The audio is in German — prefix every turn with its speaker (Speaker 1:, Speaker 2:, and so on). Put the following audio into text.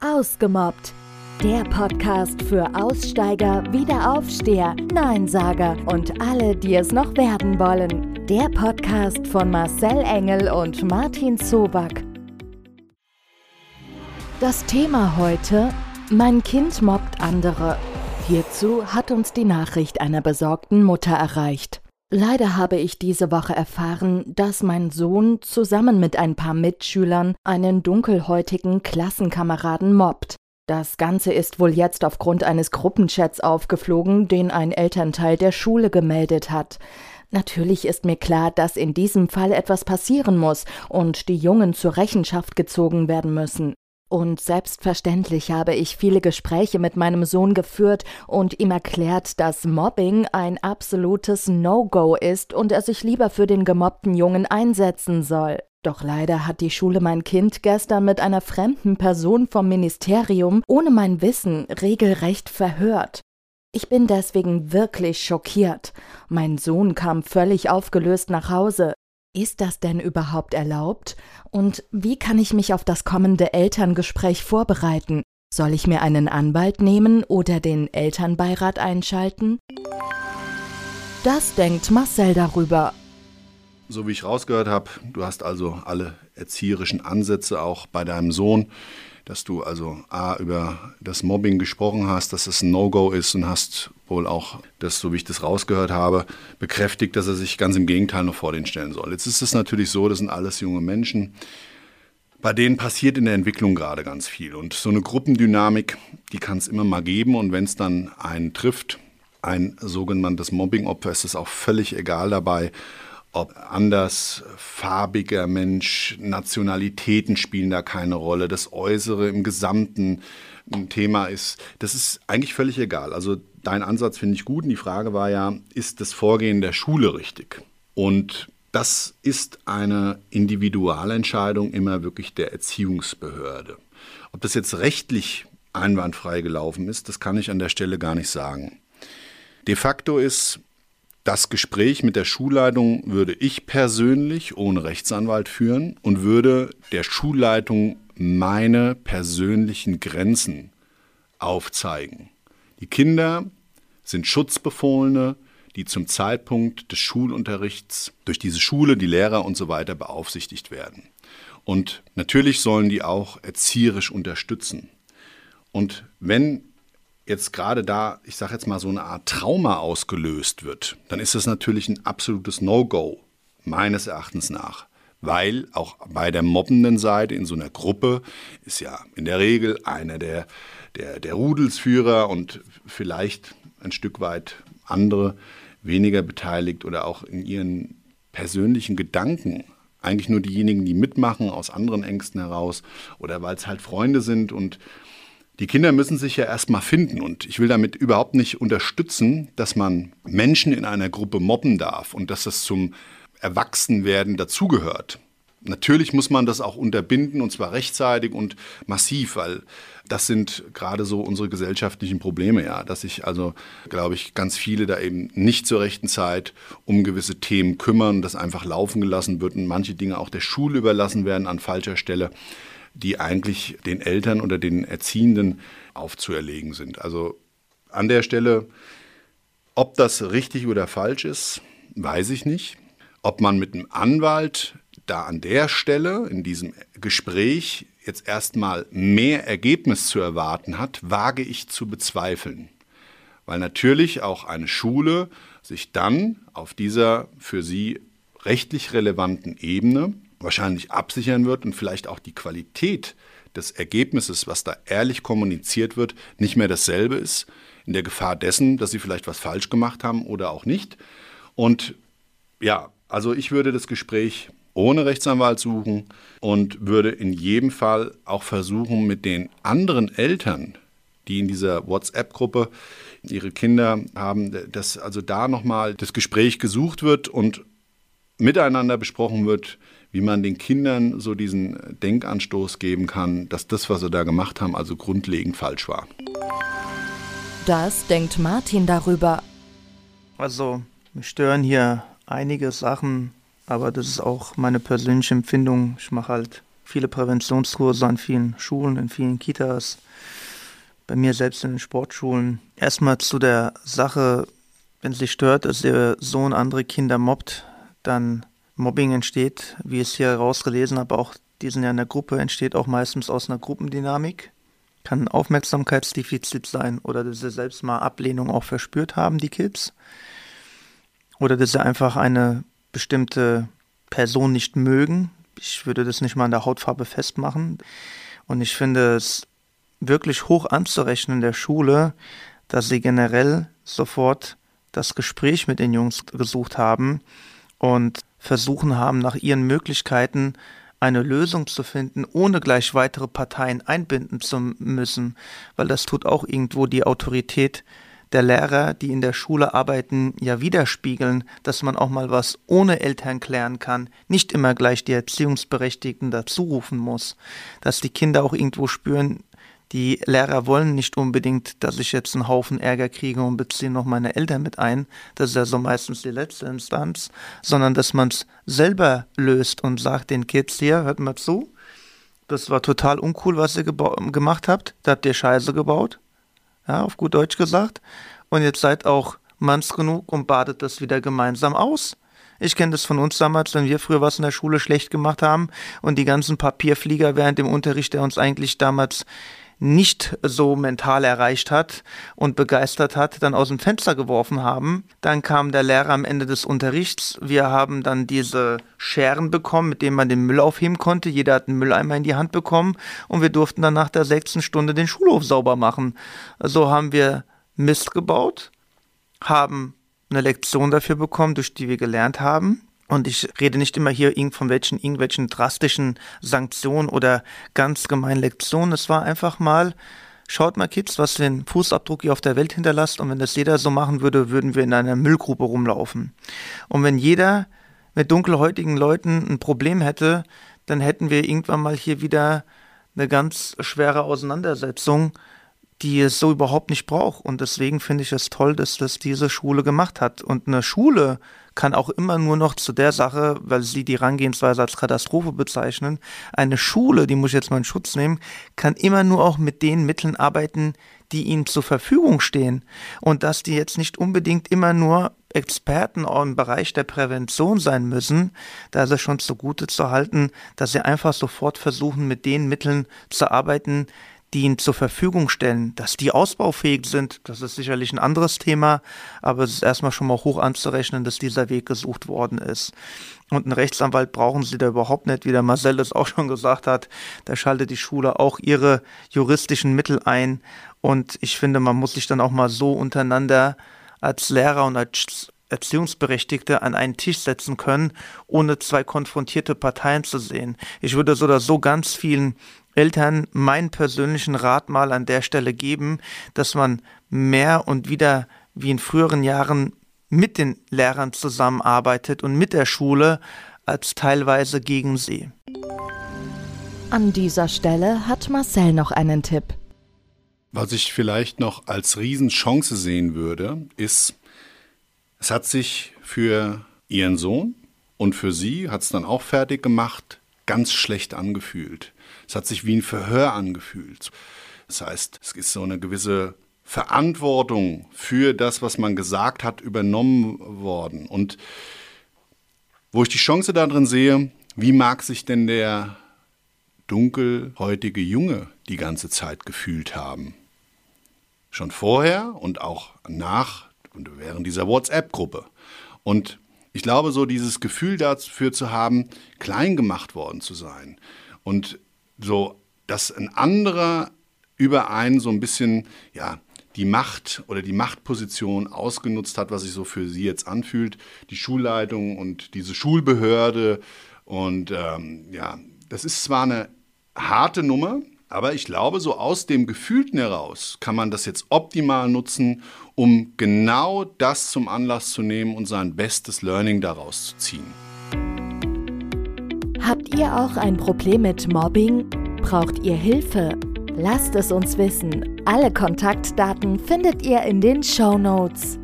Speaker 1: Ausgemobbt. Der Podcast für Aussteiger, Wiederaufsteher, Neinsager und alle, die es noch werden wollen. Der Podcast von Marcel Engel und Martin Zoback. Das Thema heute: Mein Kind mobbt andere. Hierzu hat uns die Nachricht einer besorgten Mutter erreicht. Leider habe ich diese Woche erfahren, dass mein Sohn zusammen mit ein paar Mitschülern einen dunkelhäutigen Klassenkameraden mobbt. Das Ganze ist wohl jetzt aufgrund eines Gruppenchats aufgeflogen, den ein Elternteil der Schule gemeldet hat. Natürlich ist mir klar, dass in diesem Fall etwas passieren muss und die Jungen zur Rechenschaft gezogen werden müssen. Und selbstverständlich habe ich viele Gespräche mit meinem Sohn geführt und ihm erklärt, dass Mobbing ein absolutes No-Go ist und er sich lieber für den gemobbten Jungen einsetzen soll. Doch leider hat die Schule mein Kind gestern mit einer fremden Person vom Ministerium ohne mein Wissen regelrecht verhört. Ich bin deswegen wirklich schockiert. Mein Sohn kam völlig aufgelöst nach Hause. Ist das denn überhaupt erlaubt? Und wie kann ich mich auf das kommende Elterngespräch vorbereiten? Soll ich mir einen Anwalt nehmen oder den Elternbeirat einschalten? Das denkt Marcel darüber.
Speaker 2: So wie ich rausgehört habe, du hast also alle erzieherischen Ansätze auch bei deinem Sohn dass du also A über das Mobbing gesprochen hast, dass es ein No-Go ist und hast wohl auch das, so wie ich das rausgehört habe, bekräftigt, dass er sich ganz im Gegenteil noch vor den stellen soll. Jetzt ist es natürlich so, das sind alles junge Menschen. Bei denen passiert in der Entwicklung gerade ganz viel. Und so eine Gruppendynamik, die kann es immer mal geben. Und wenn es dann einen trifft, ein sogenanntes Mobbing-Opfer, ist es auch völlig egal dabei, ob andersfarbiger Mensch, Nationalitäten spielen da keine Rolle, das Äußere im Gesamten ein Thema ist, das ist eigentlich völlig egal. Also dein Ansatz finde ich gut und die Frage war ja, ist das Vorgehen der Schule richtig? Und das ist eine Individualentscheidung immer wirklich der Erziehungsbehörde. Ob das jetzt rechtlich einwandfrei gelaufen ist, das kann ich an der Stelle gar nicht sagen. De facto ist, das Gespräch mit der Schulleitung würde ich persönlich ohne Rechtsanwalt führen und würde der Schulleitung meine persönlichen Grenzen aufzeigen. Die Kinder sind Schutzbefohlene, die zum Zeitpunkt des Schulunterrichts durch diese Schule, die Lehrer und so weiter beaufsichtigt werden. Und natürlich sollen die auch erzieherisch unterstützen. Und wenn jetzt gerade da, ich sage jetzt mal, so eine Art Trauma ausgelöst wird, dann ist das natürlich ein absolutes No-Go, meines Erachtens nach. Weil auch bei der mobbenden Seite in so einer Gruppe ist ja in der Regel einer der, der, der Rudelsführer und vielleicht ein Stück weit andere weniger beteiligt oder auch in ihren persönlichen Gedanken eigentlich nur diejenigen, die mitmachen aus anderen Ängsten heraus oder weil es halt Freunde sind und die Kinder müssen sich ja erstmal finden und ich will damit überhaupt nicht unterstützen, dass man Menschen in einer Gruppe mobben darf und dass das zum Erwachsenwerden dazugehört. Natürlich muss man das auch unterbinden und zwar rechtzeitig und massiv, weil das sind gerade so unsere gesellschaftlichen Probleme, ja, dass sich also, glaube ich, ganz viele da eben nicht zur rechten Zeit um gewisse Themen kümmern, dass einfach laufen gelassen wird und manche Dinge auch der Schule überlassen werden an falscher Stelle die eigentlich den Eltern oder den Erziehenden aufzuerlegen sind. Also an der Stelle, ob das richtig oder falsch ist, weiß ich nicht. Ob man mit einem Anwalt da an der Stelle in diesem Gespräch jetzt erstmal mehr Ergebnis zu erwarten hat, wage ich zu bezweifeln. Weil natürlich auch eine Schule sich dann auf dieser für sie rechtlich relevanten Ebene wahrscheinlich absichern wird und vielleicht auch die Qualität des Ergebnisses, was da ehrlich kommuniziert wird, nicht mehr dasselbe ist, in der Gefahr dessen, dass sie vielleicht was falsch gemacht haben oder auch nicht. Und ja, also ich würde das Gespräch ohne Rechtsanwalt suchen und würde in jedem Fall auch versuchen, mit den anderen Eltern, die in dieser WhatsApp-Gruppe ihre Kinder haben, dass also da nochmal das Gespräch gesucht wird und miteinander besprochen wird, wie man den Kindern so diesen Denkanstoß geben kann, dass das, was sie da gemacht haben, also grundlegend falsch war.
Speaker 1: Das denkt Martin darüber.
Speaker 3: Also, mich stören hier einige Sachen, aber das ist auch meine persönliche Empfindung. Ich mache halt viele Präventionskurse an vielen Schulen, in vielen Kitas, bei mir selbst in den Sportschulen. Erstmal zu der Sache, wenn es dich stört, dass der Sohn andere Kinder mobbt, dann Mobbing entsteht, wie ich es hier rausgelesen habe, auch diesen ja in der Gruppe, entsteht auch meistens aus einer Gruppendynamik. Kann Aufmerksamkeitsdefizit sein oder dass sie selbst mal Ablehnung auch verspürt haben, die Kids. Oder dass sie einfach eine bestimmte Person nicht mögen. Ich würde das nicht mal an der Hautfarbe festmachen. Und ich finde es wirklich hoch anzurechnen in der Schule, dass sie generell sofort das Gespräch mit den Jungs gesucht haben und versuchen haben, nach ihren Möglichkeiten eine Lösung zu finden, ohne gleich weitere Parteien einbinden zu müssen, weil das tut auch irgendwo die Autorität der Lehrer, die in der Schule arbeiten, ja widerspiegeln, dass man auch mal was ohne Eltern klären kann, nicht immer gleich die Erziehungsberechtigten dazu rufen muss, dass die Kinder auch irgendwo spüren, die Lehrer wollen nicht unbedingt, dass ich jetzt einen Haufen Ärger kriege und beziehe noch meine Eltern mit ein. Das ist ja so meistens die letzte Instanz, sondern dass man es selber löst und sagt den Kids hier, hört mal zu, das war total uncool, was ihr gemacht habt. Da habt ihr Scheiße gebaut. Ja, auf gut Deutsch gesagt. Und jetzt seid auch manns genug und badet das wieder gemeinsam aus. Ich kenne das von uns damals, wenn wir früher was in der Schule schlecht gemacht haben und die ganzen Papierflieger während dem Unterricht, der uns eigentlich damals nicht so mental erreicht hat und begeistert hat, dann aus dem Fenster geworfen haben. Dann kam der Lehrer am Ende des Unterrichts. Wir haben dann diese Scheren bekommen, mit denen man den Müll aufheben konnte. Jeder hat einen Mülleimer in die Hand bekommen und wir durften dann nach der sechsten Stunde den Schulhof sauber machen. So haben wir Mist gebaut, haben eine Lektion dafür bekommen, durch die wir gelernt haben. Und ich rede nicht immer hier von welchen, irgendwelchen drastischen Sanktionen oder ganz gemeinen Lektionen. Es war einfach mal, schaut mal Kids, was für einen Fußabdruck ihr auf der Welt hinterlasst. Und wenn das jeder so machen würde, würden wir in einer Müllgrube rumlaufen. Und wenn jeder mit dunkelhäutigen Leuten ein Problem hätte, dann hätten wir irgendwann mal hier wieder eine ganz schwere Auseinandersetzung die es so überhaupt nicht braucht. Und deswegen finde ich es toll, dass das diese Schule gemacht hat. Und eine Schule kann auch immer nur noch zu der Sache, weil sie die Herangehensweise als Katastrophe bezeichnen, eine Schule, die muss ich jetzt mal in Schutz nehmen, kann immer nur auch mit den Mitteln arbeiten, die ihnen zur Verfügung stehen. Und dass die jetzt nicht unbedingt immer nur Experten im Bereich der Prävention sein müssen, da ist es schon zugute zu halten, dass sie einfach sofort versuchen, mit den Mitteln zu arbeiten, die ihnen zur Verfügung stellen, dass die ausbaufähig sind, das ist sicherlich ein anderes Thema, aber es ist erstmal schon mal hoch anzurechnen, dass dieser Weg gesucht worden ist. Und einen Rechtsanwalt brauchen sie da überhaupt nicht, wie der Marcel es auch schon gesagt hat. Da schaltet die Schule auch ihre juristischen Mittel ein. Und ich finde, man muss sich dann auch mal so untereinander als Lehrer und als Erziehungsberechtigte an einen Tisch setzen können, ohne zwei konfrontierte Parteien zu sehen. Ich würde so oder so ganz vielen Eltern meinen persönlichen Rat mal an der Stelle geben, dass man mehr und wieder wie in früheren Jahren mit den Lehrern zusammenarbeitet und mit der Schule als teilweise gegen sie.
Speaker 1: An dieser Stelle hat Marcel noch einen Tipp.
Speaker 2: Was ich vielleicht noch als Riesenchance sehen würde, ist, es hat sich für ihren Sohn und für sie, hat es dann auch fertig gemacht, ganz schlecht angefühlt. Es hat sich wie ein Verhör angefühlt. Das heißt, es ist so eine gewisse Verantwortung für das, was man gesagt hat, übernommen worden. Und wo ich die Chance darin sehe, wie mag sich denn der dunkelhäutige Junge die ganze Zeit gefühlt haben? Schon vorher und auch nach und während dieser WhatsApp-Gruppe. Und ich glaube, so dieses Gefühl dafür zu haben, klein gemacht worden zu sein und so, dass ein anderer über einen so ein bisschen, ja, die Macht oder die Machtposition ausgenutzt hat, was sich so für sie jetzt anfühlt, die Schulleitung und diese Schulbehörde. Und ähm, ja, das ist zwar eine harte Nummer, aber ich glaube, so aus dem Gefühlten heraus kann man das jetzt optimal nutzen, um genau das zum Anlass zu nehmen und sein bestes Learning daraus zu ziehen.
Speaker 1: Habt ihr auch ein Problem mit Mobbing? Braucht ihr Hilfe? Lasst es uns wissen. Alle Kontaktdaten findet ihr in den Show Notes.